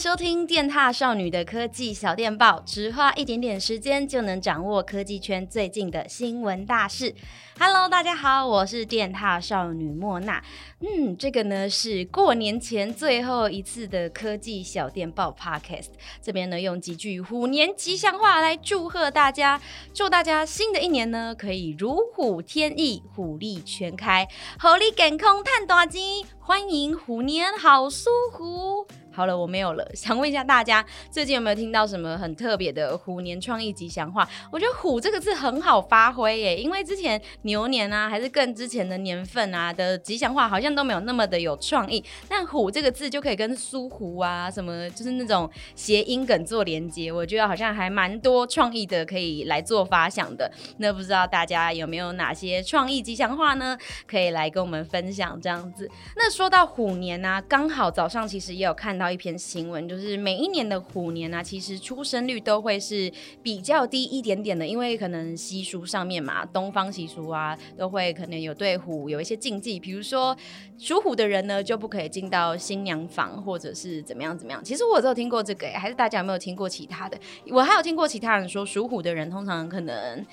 收听电踏少女的科技小电报，只花一点点时间就能掌握科技圈最近的新闻大事。Hello，大家好，我是电踏少女莫娜。嗯，这个呢是过年前最后一次的科技小电报 Podcast。这边呢用几句虎年吉祥话来祝贺大家，祝大家新的一年呢可以如虎添翼，虎力全开，猴力健康探大钱，欢迎虎年好舒服。好了，我没有了。想问一下大家，最近有没有听到什么很特别的虎年创意吉祥话？我觉得“虎”这个字很好发挥耶，因为之前牛年啊，还是更之前的年份啊的吉祥话，好像都没有那么的有创意。但“虎”这个字就可以跟苏湖啊什么，就是那种谐音梗做连接，我觉得好像还蛮多创意的，可以来做发想的。那不知道大家有没有哪些创意吉祥话呢？可以来跟我们分享这样子。那说到虎年啊，刚好早上其实也有看到一篇新闻，就是每一年的虎年啊，其实出生率都会是比较低一点点的，因为可能习俗上面嘛，东方习俗啊，都会可能有对虎有一些禁忌，比如说属虎的人呢就不可以进到新娘房，或者是怎么样怎么样。其实我只有听过这个，还是大家有没有听过其他的？我还有听过其他人说，属虎的人通常可能。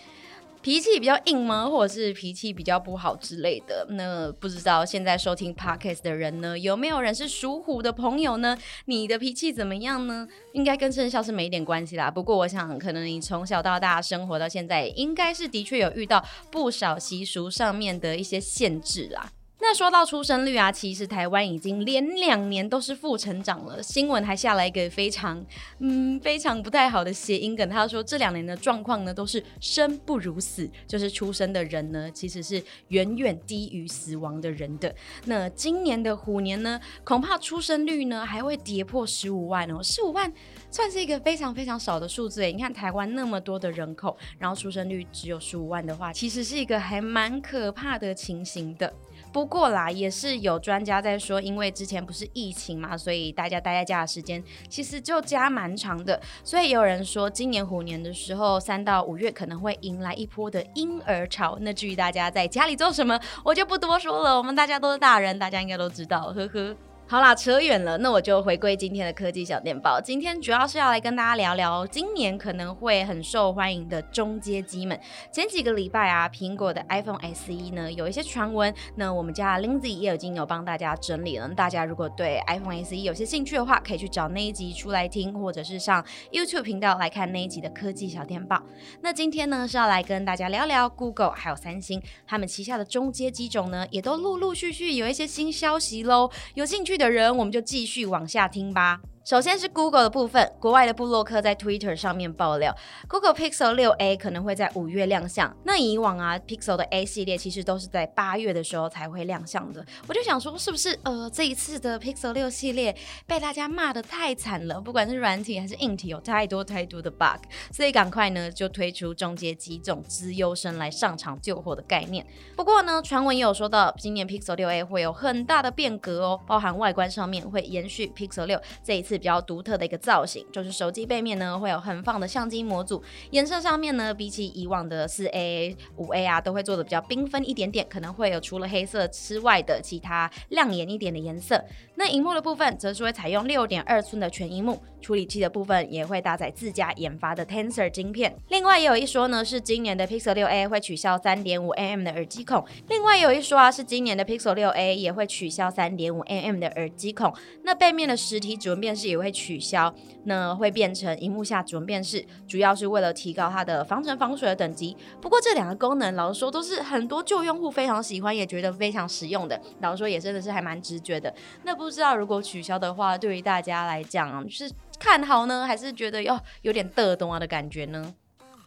脾气比较硬吗？或者是脾气比较不好之类的？那不知道现在收听 Podcast 的人呢，有没有人是属虎的朋友呢？你的脾气怎么样呢？应该跟生肖是没一点关系啦。不过我想，可能你从小到大生活到现在，应该是的确有遇到不少习俗上面的一些限制啦。那说到出生率啊，其实台湾已经连两年都是负成长了。新闻还下来一个非常，嗯，非常不太好的谐音梗，他说这两年的状况呢都是生不如死，就是出生的人呢其实是远远低于死亡的人的。那今年的虎年呢，恐怕出生率呢还会跌破十五万哦，十五万算是一个非常非常少的数字。你看台湾那么多的人口，然后出生率只有十五万的话，其实是一个还蛮可怕的情形的。不过啦，也是有专家在说，因为之前不是疫情嘛，所以大家待在家的时间其实就加蛮长的。所以也有人说，今年虎年的时候，三到五月可能会迎来一波的婴儿潮。那至于大家在家里做什么，我就不多说了。我们大家都是大人，大家应该都知道，呵呵。好啦，扯远了，那我就回归今天的科技小电报。今天主要是要来跟大家聊聊今年可能会很受欢迎的中阶机们。前几个礼拜啊，苹果的 iPhone SE 呢有一些传闻，那我们家 Lindsay 也已经有帮大家整理了。大家如果对 iPhone SE 有些兴趣的话，可以去找那一集出来听，或者是上 YouTube 频道来看那一集的科技小电报。那今天呢是要来跟大家聊聊 Google 还有三星他们旗下的中阶机种呢，也都陆陆续续有一些新消息喽。有兴趣的人，我们就继续往下听吧。首先是 Google 的部分，国外的布洛克在 Twitter 上面爆料，Google Pixel 6a 可能会在五月亮相。那以往啊，Pixel 的 A 系列其实都是在八月的时候才会亮相的。我就想说，是不是呃这一次的 Pixel 6系列被大家骂得太惨了？不管是软体还是硬体，有太多太多的 bug，所以赶快呢就推出中阶机种资优生来上场救火的概念。不过呢，传闻也有说到，今年 Pixel 6a 会有很大的变革哦，包含外观上面会延续 Pixel 6这一次。比较独特的一个造型，就是手机背面呢会有横放的相机模组，颜色上面呢比起以往的四 A、五 A 啊，都会做的比较缤纷一点点，可能会有除了黑色之外的其他亮眼一点的颜色。那荧幕的部分则是会采用六点二寸的全荧幕，处理器的部分也会搭载自家研发的 Tensor 晶片。另外也有一说呢，是今年的 Pixel 6a 会取消三点五 mm 的耳机孔。另外有一说啊，是今年的 Pixel 6a 也会取消三点五 mm 的耳机孔。那背面的实体指纹辨识。也会取消，那会变成荧幕下指纹辨识，主要是为了提高它的防尘防水的等级。不过这两个功能，老实说都是很多旧用户非常喜欢，也觉得非常实用的。老实说也真的是还蛮直觉的。那不不知道如果取消的话，对于大家来讲是看好呢，还是觉得哟有点得懂啊的感觉呢？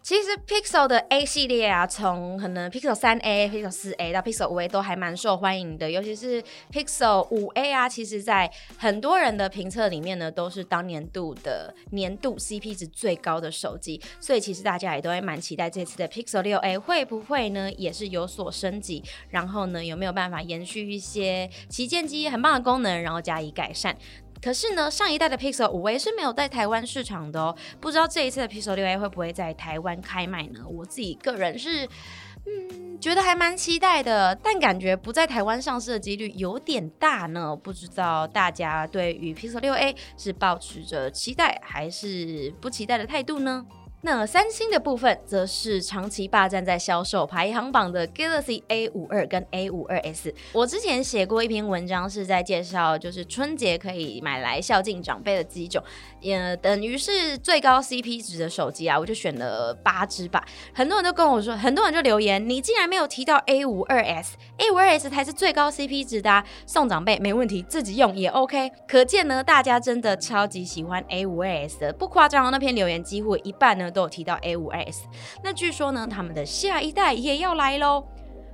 其实 Pixel 的 A 系列啊，从可能 Pixel 3A、Pixel 4A 到 Pixel 5A 都还蛮受欢迎的，尤其是 Pixel 5A 啊，其实在很多人的评测里面呢，都是当年度的年度 CP 值最高的手机，所以其实大家也都会蛮期待这次的 Pixel 6A 会不会呢，也是有所升级，然后呢，有没有办法延续一些旗舰机很棒的功能，然后加以改善。可是呢，上一代的 Pixel 五 A 是没有在台湾市场的哦，不知道这一次的 Pixel 6A 会不会在台湾开卖呢？我自己个人是嗯，觉得还蛮期待的，但感觉不在台湾上市的几率有点大呢。不知道大家对于 Pixel 6a 是抱持着期待还是不期待的态度呢？那三星的部分，则是长期霸占在销售排行榜的 Galaxy A 五二跟 A 五二 S。我之前写过一篇文章，是在介绍就是春节可以买来孝敬长辈的机种，也等于是最高 CP 值的手机啊，我就选了八支吧。很多人都跟我说，很多人就留言，你竟然没有提到 A 五二 S，A 五二 S 才是最高 CP 值的啊，送长辈没问题，自己用也 OK。可见呢，大家真的超级喜欢 A 五二 S 的，不夸张，那篇留言几乎一半呢。都有提到 A5S 那据说呢，他们的下一代也要来喽。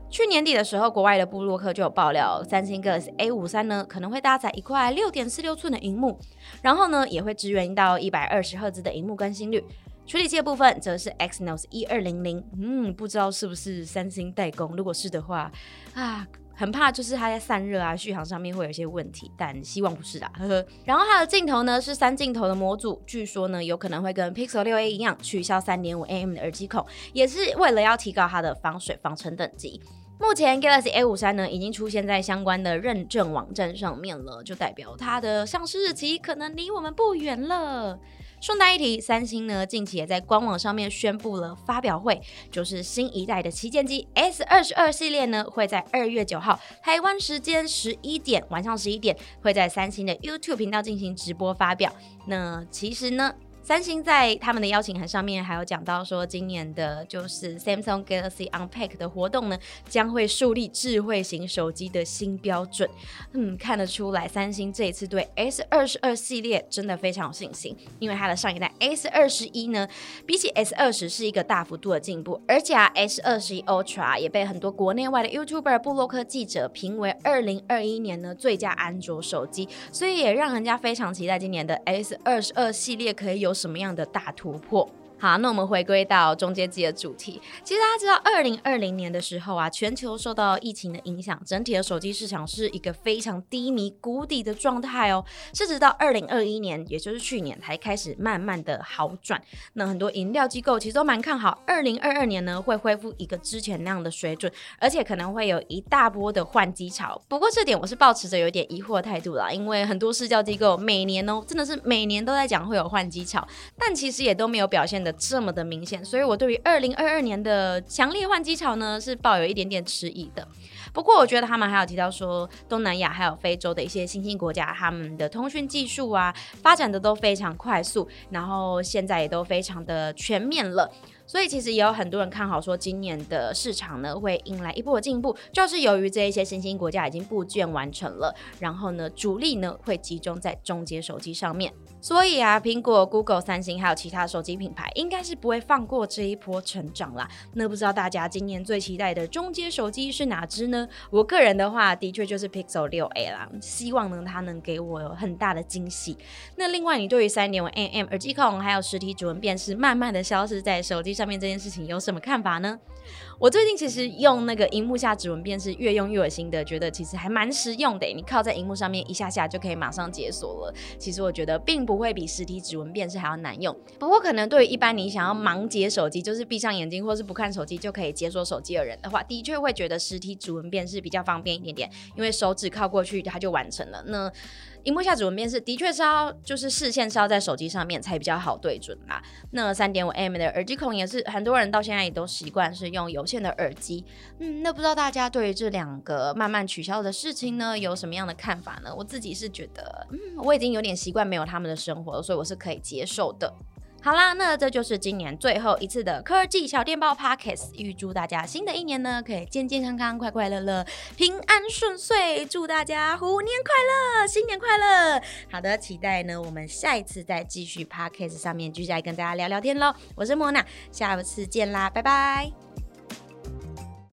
去年底的时候，国外的布洛克就有爆料，三星 Galaxy A53 呢可能会搭载一块六点四六寸的荧幕，然后呢也会支援到一百二十赫兹的荧幕更新率。处理器的部分则是 Exynos 一二零零，嗯，不知道是不是三星代工，如果是的话，啊。很怕就是它在散热啊、续航上面会有一些问题，但希望不是啦，呵呵。然后它的镜头呢是三镜头的模组，据说呢有可能会跟 Pixel 6a 一样取消三点五 mm 的耳机孔，也是为了要提高它的防水防尘等级。目前 Galaxy A53 呢已经出现在相关的认证网站上面了，就代表它的上市日期可能离我们不远了。顺带一提，三星呢近期也在官网上面宣布了发表会，就是新一代的旗舰机 S 二十二系列呢会在二月九号台湾时间十一点晚上十一点会在三星的 YouTube 频道进行直播发表。那其实呢。三星在他们的邀请函上面还有讲到说，今年的就是 Samsung Galaxy Unpack 的活动呢，将会树立智慧型手机的新标准。嗯，看得出来，三星这一次对 S 二十二系列真的非常有信心，因为它的上一代 S 二十一呢，比起 S 二十是一个大幅度的进步，而且啊，S 二十一 Ultra 也被很多国内外的 YouTuber、布洛克记者评为二零二一年呢最佳安卓手机，所以也让人家非常期待今年的 S 二十二系列可以有。什么样的大突破？好，那我们回归到中阶机的主题。其实大家知道，二零二零年的时候啊，全球受到疫情的影响，整体的手机市场是一个非常低迷、谷底的状态哦。是直到二零二一年，也就是去年，才开始慢慢的好转。那很多饮料机构其实都蛮看好，二零二二年呢会恢复一个之前那样的水准，而且可能会有一大波的换机潮。不过这点我是抱持着有点疑惑态度啦，因为很多市调机构每年哦，真的是每年都在讲会有换机潮，但其实也都没有表现的这么的明显，所以我对于二零二二年的强烈换机潮呢，是抱有一点点迟疑的。不过我觉得他们还有提到说，东南亚还有非洲的一些新兴国家，他们的通讯技术啊，发展的都非常快速，然后现在也都非常的全面了。所以其实也有很多人看好说，今年的市场呢会迎来一波进步，就是由于这一些新兴国家已经布建完成了，然后呢主力呢会集中在中阶手机上面。所以啊，苹果、Google、三星还有其他手机品牌，应该是不会放过这一波成长啦。那不知道大家今年最期待的中阶手机是哪支呢？我个人的话，的确就是 Pixel 6a 啦，希望呢它能给我有很大的惊喜。那另外，你对于三点五 mm 耳机孔还有实体指纹辨识慢慢的消失在手机上面这件事情有什么看法呢？我最近其实用那个荧幕下指纹辨识，越用越有心得，觉得其实还蛮实用的。你靠在荧幕上面一下下就可以马上解锁了。其实我觉得并不会比实体指纹辨识还要难用。不过可能对于一般你想要盲解手机，就是闭上眼睛或是不看手机就可以解锁手机的人的话，的确会觉得实体指纹辨识比较方便一点点，因为手指靠过去它就完成了。那荧幕下指纹辨识的确是要就是视线是要在手机上面才比较好对准啦。那三点五 mm 的耳机孔也是很多人到现在也都习惯是用有线的耳机。嗯，那不知道大家对于这两个慢慢取消的事情呢，有什么样的看法呢？我自己是觉得，嗯，我已经有点习惯没有他们的生活了，所以我是可以接受的。好啦，那这就是今年最后一次的科技小电报 Podcast。预祝大家新的一年呢，可以健健康康、快快乐乐、平安顺遂。祝大家虎年快乐，新年快乐！好的，期待呢，我们下一次再继续 Podcast 上面继续来跟大家聊聊天喽。我是莫娜，下次见啦，拜拜。